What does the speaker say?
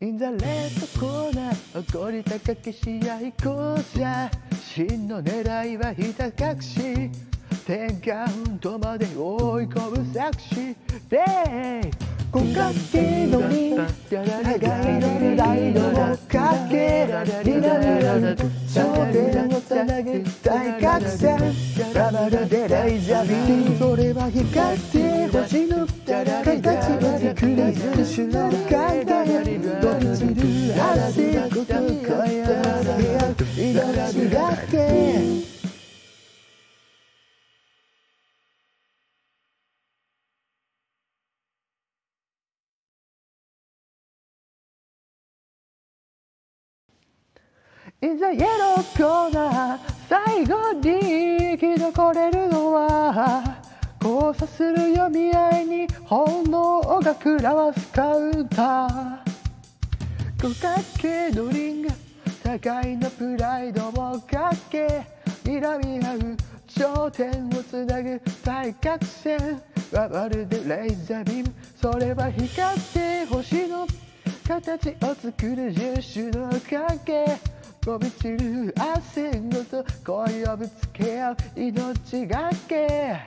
In the レッドコーナー起こり高き試合講座真の狙いはひた隠し10カウントまで追い込む作詞で五角形のに互いのライドをかけリラリラ頂点をつなぐ大覚戦ラバルでレイザビーそれは光って星の形を作る選手の階段飛び散る汗こと声を上げ合う命がけ In the yellow corner 最後に生き残れるのは交差する読み合いに本能が食らわすカウンター。五角形のリング互いのプライドをかけ睨み合う頂点をつなぐ対角線はまるでレーザービームそれは光って星の形を作る人種の影飛び散る汗ごと声をぶつけ合う命がけ